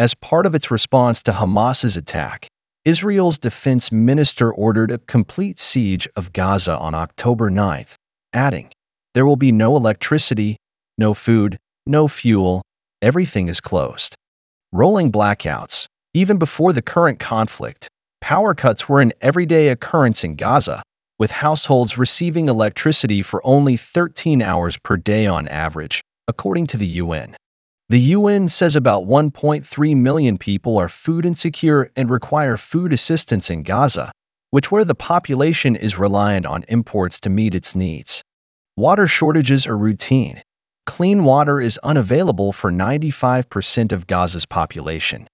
As part of its response to Hamas's attack, Israel's defense minister ordered a complete siege of Gaza on October 9th, adding, There will be no electricity, no food, no fuel, everything is closed. Rolling blackouts. Even before the current conflict, power cuts were an everyday occurrence in Gaza, with households receiving electricity for only 13 hours per day on average, according to the UN. The UN says about 1.3 million people are food insecure and require food assistance in Gaza, which where the population is reliant on imports to meet its needs. Water shortages are routine. Clean water is unavailable for 95% of Gaza's population.